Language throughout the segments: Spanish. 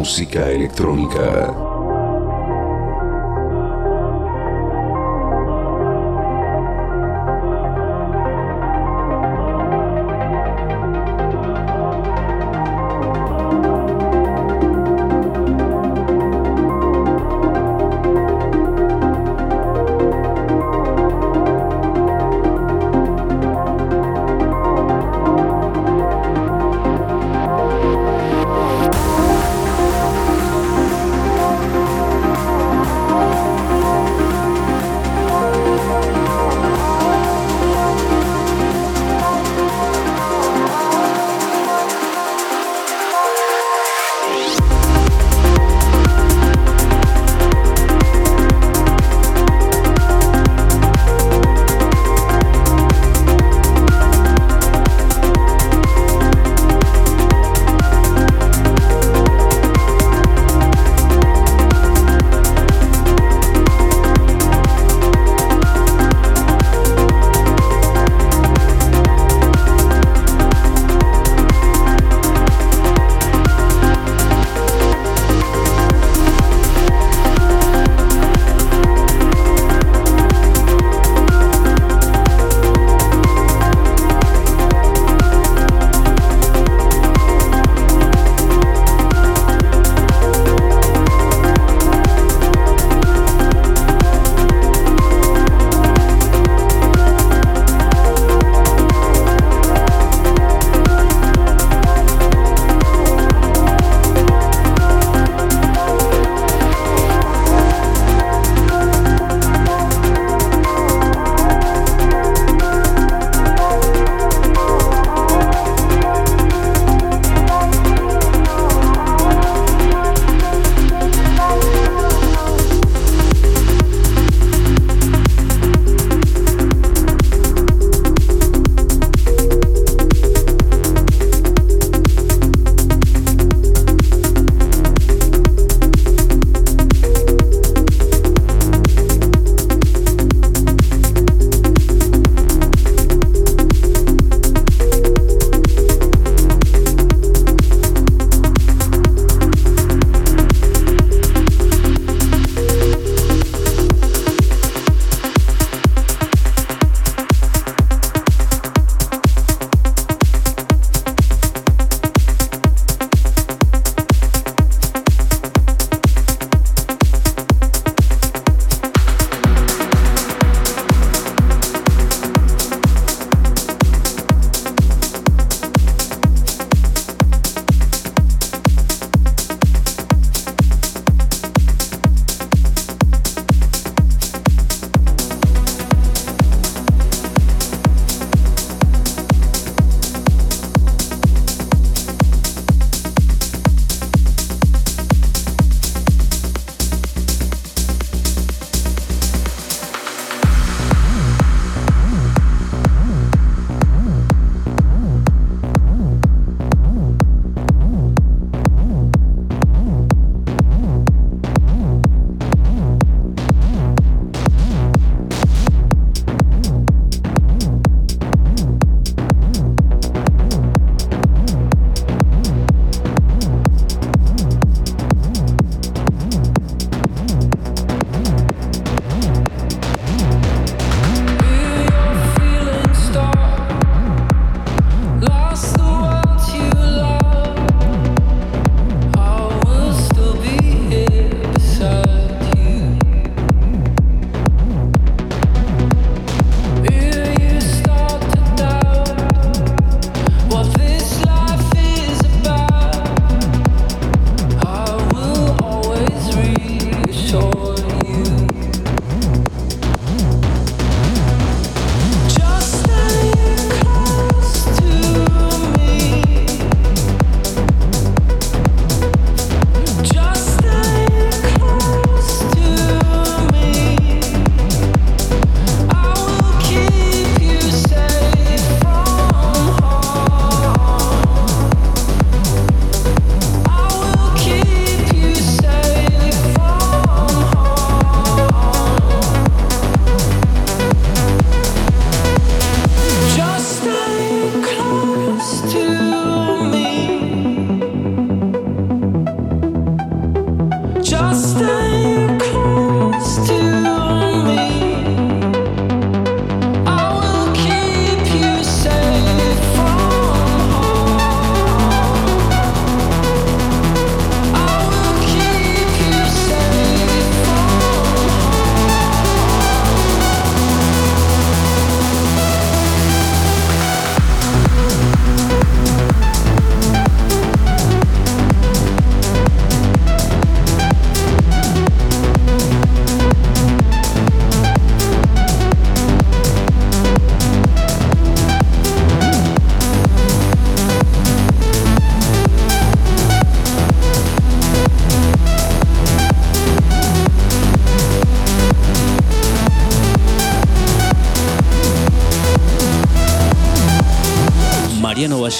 Música electrónica.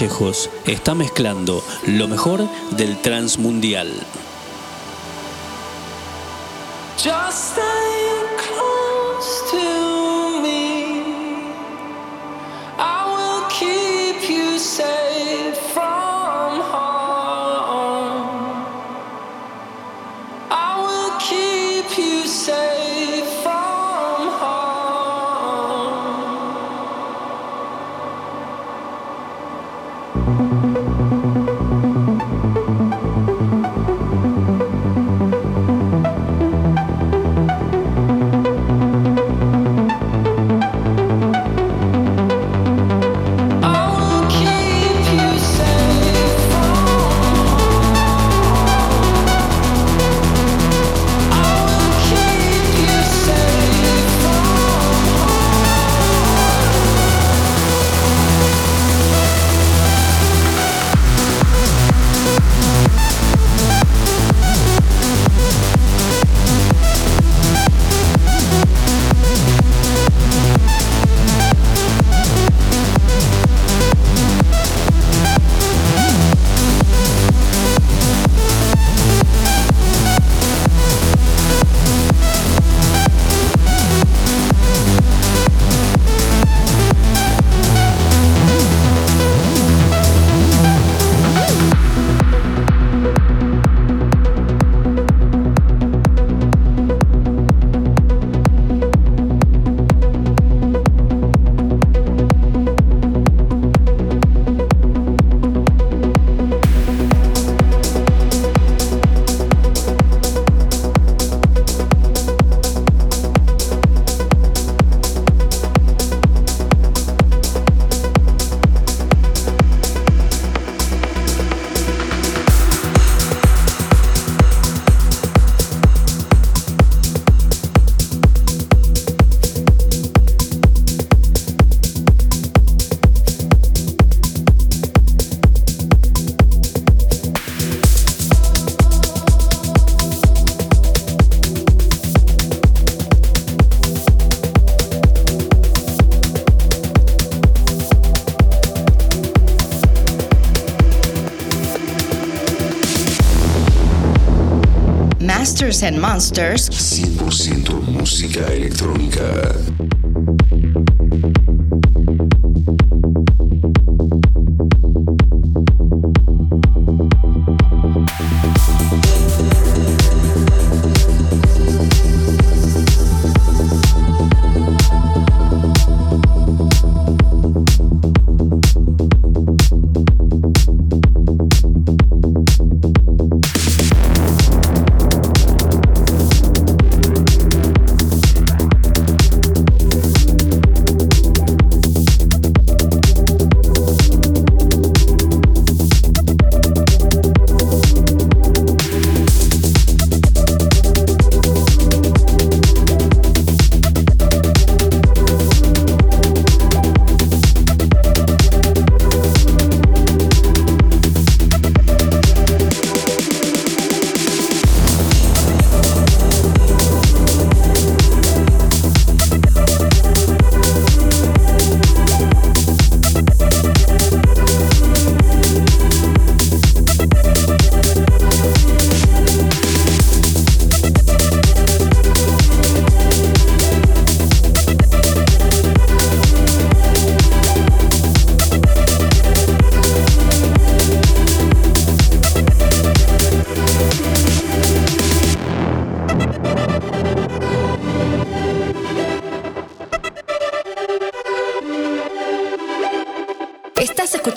Vallejos está mezclando lo mejor del Transmundial. And Monsters. 100% música electrónica.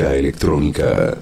Música electrónica.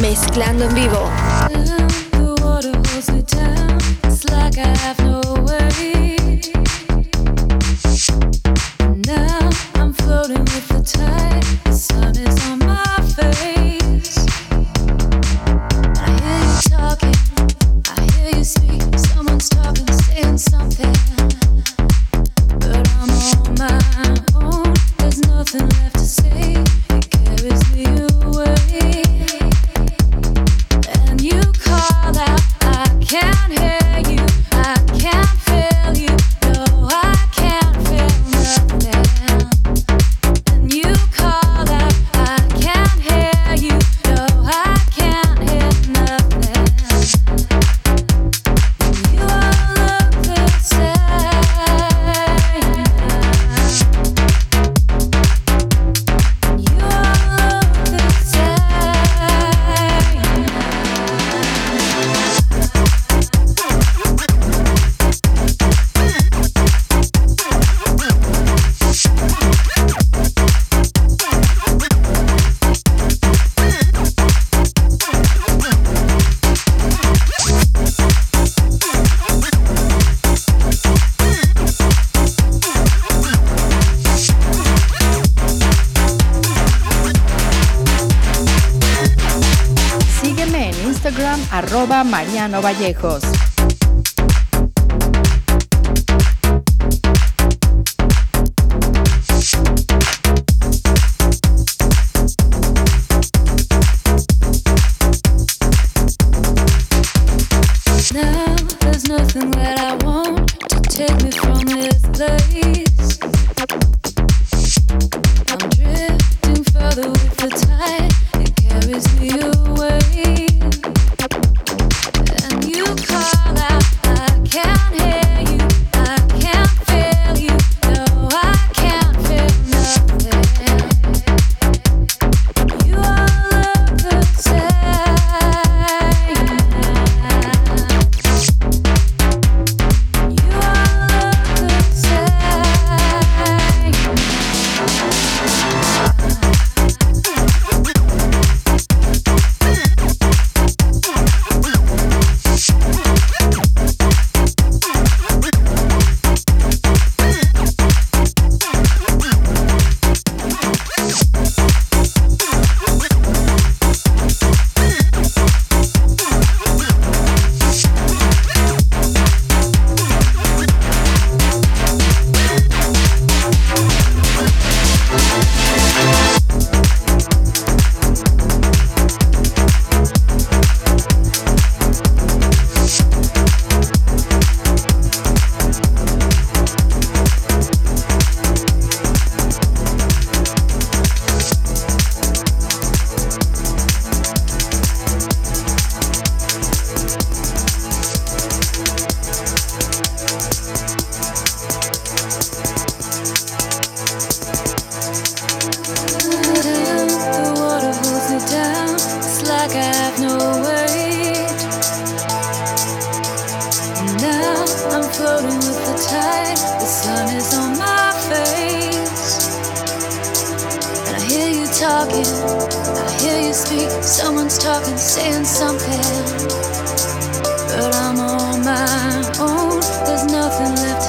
Mezclando en vivo. Mariano There's nothing left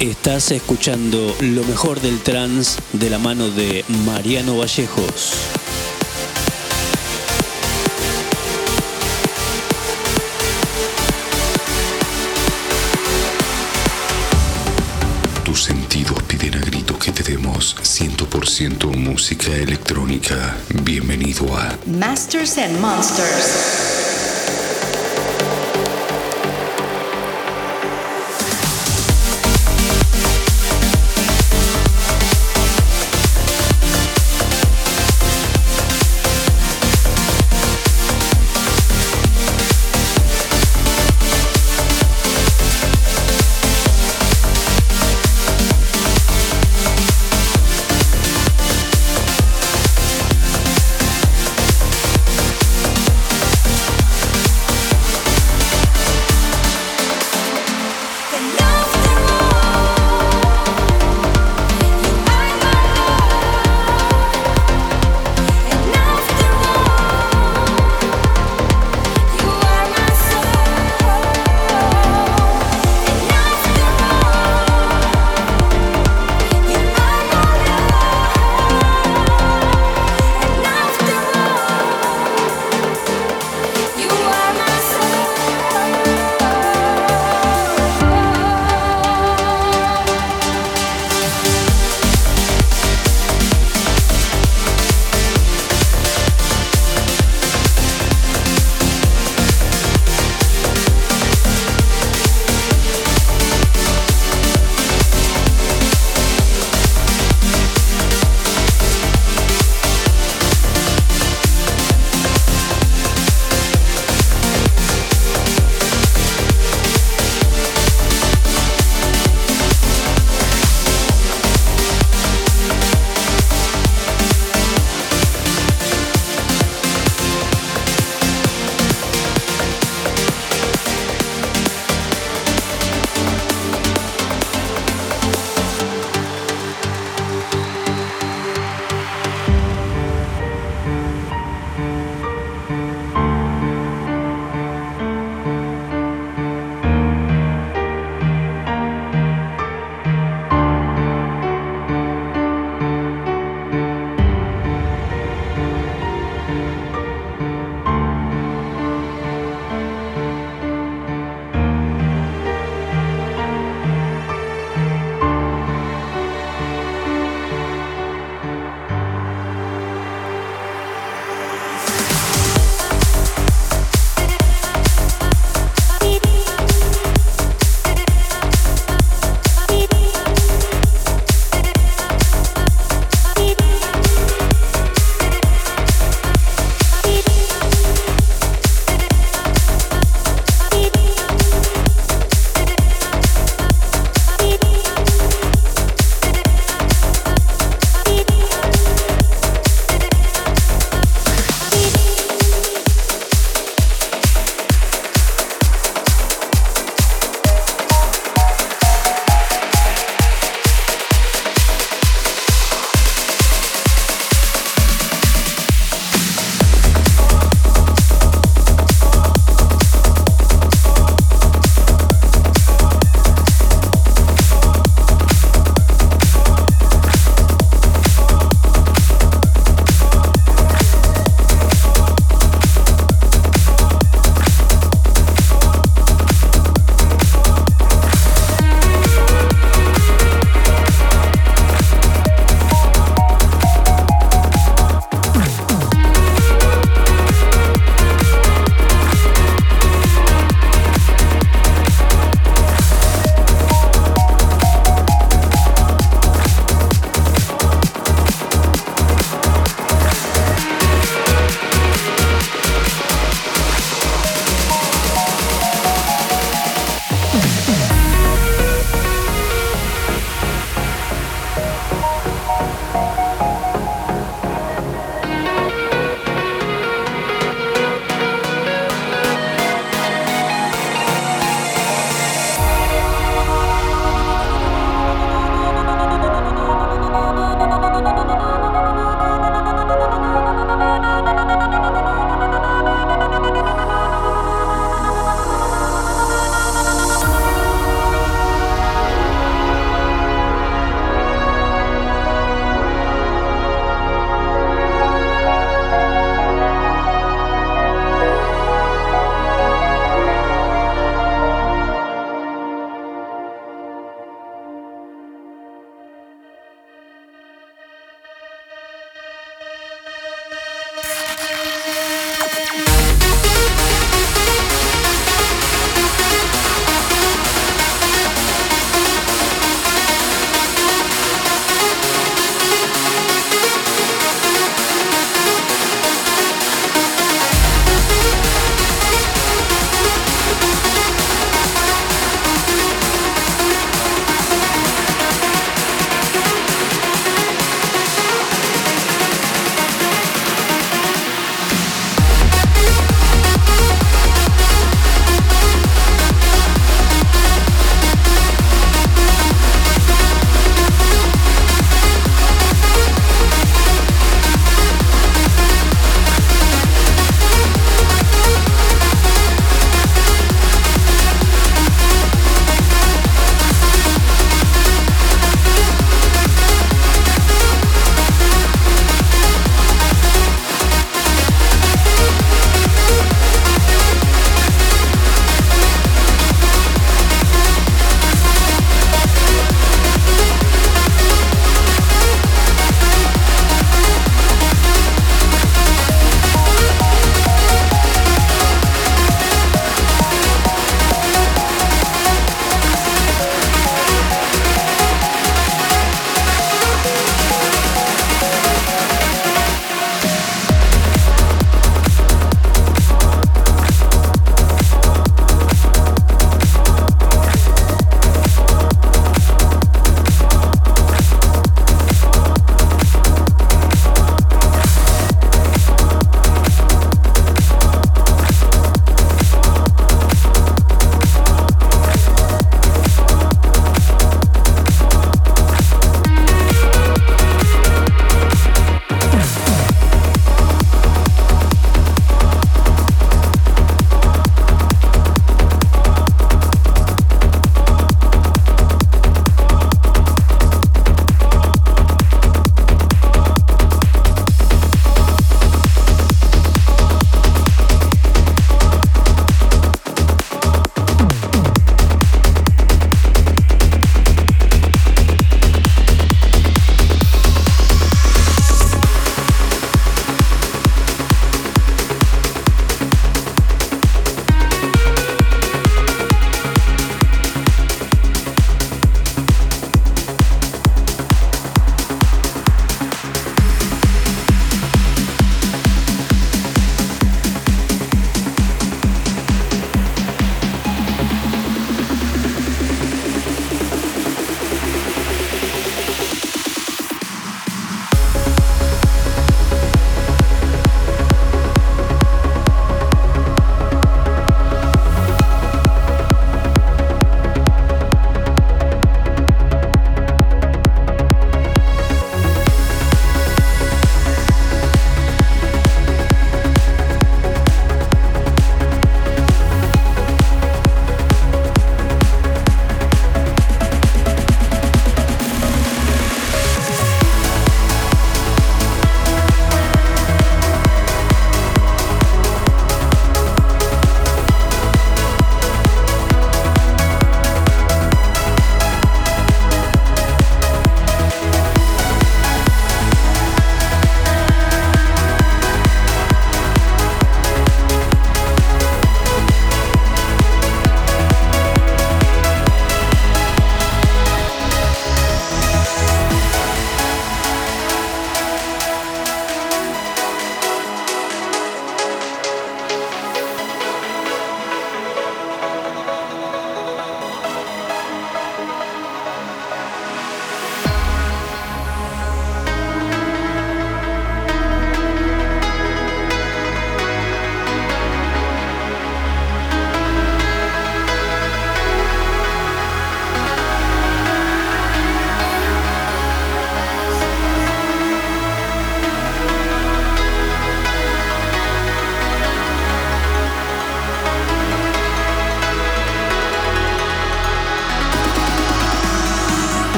Estás escuchando lo mejor del trance de la mano de Mariano Vallejos. Tus sentidos piden a gritos que te demos 100% música electrónica. Bienvenido a Masters and Monsters.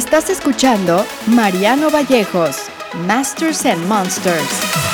Estás escuchando Mariano Vallejos, Masters and Monsters.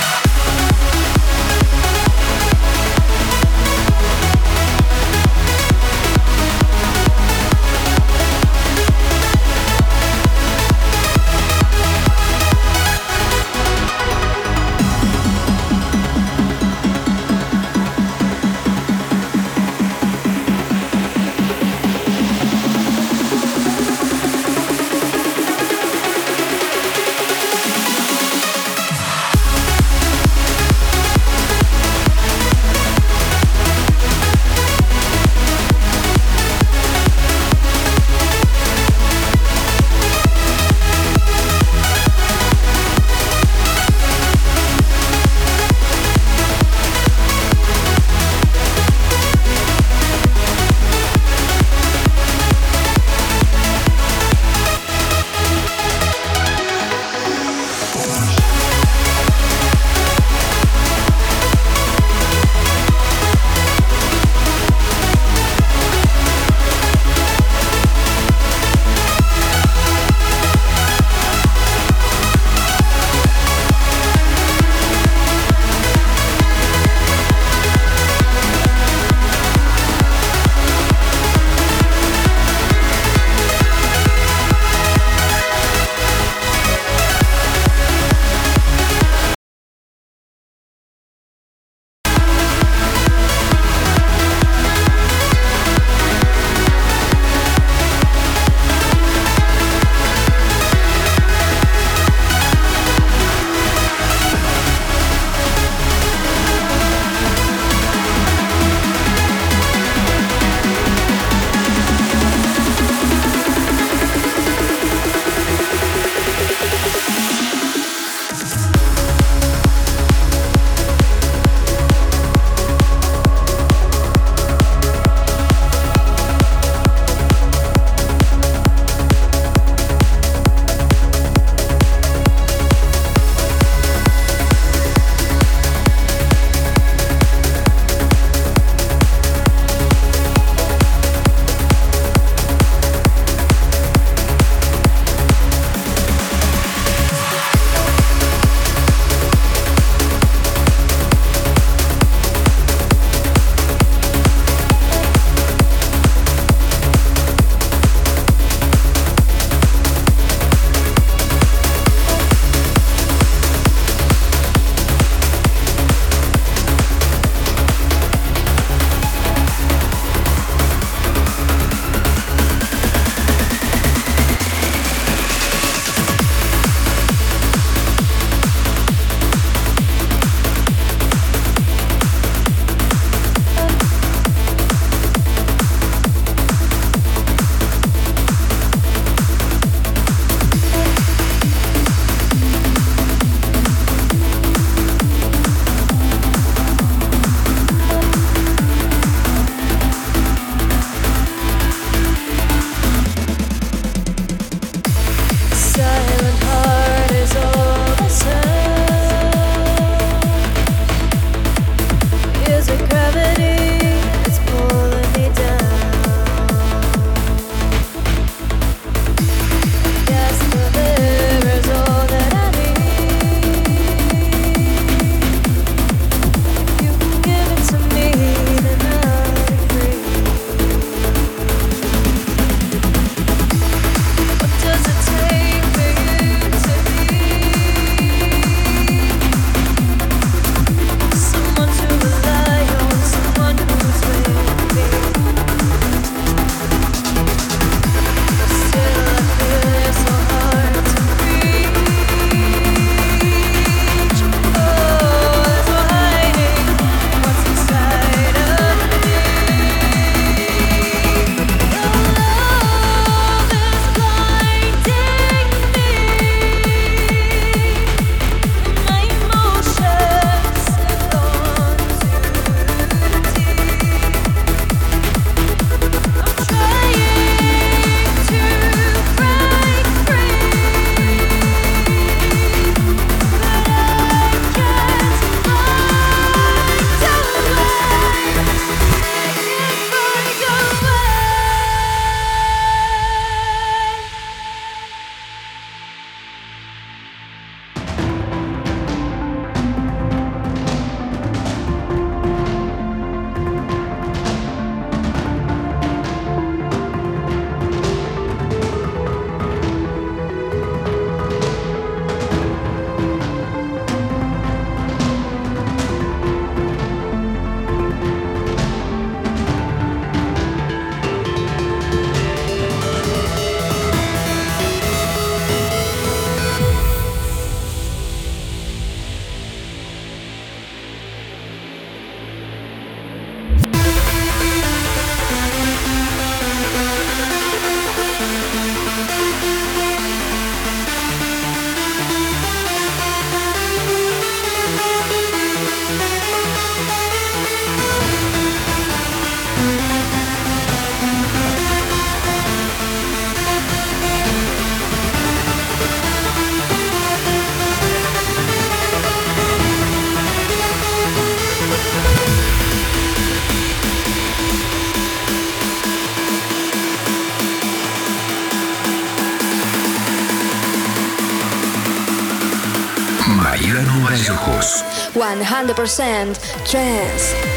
100% trance.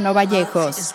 Mariano Vallejos.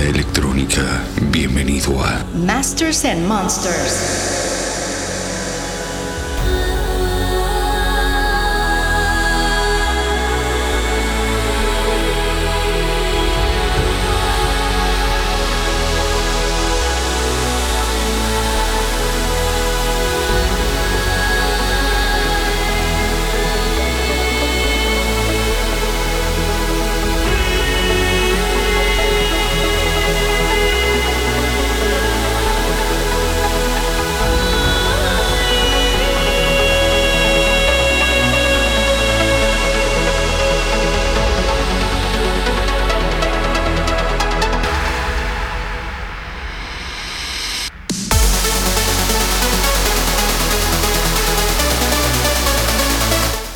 Electrónica. Bienvenido a Masters and Monsters.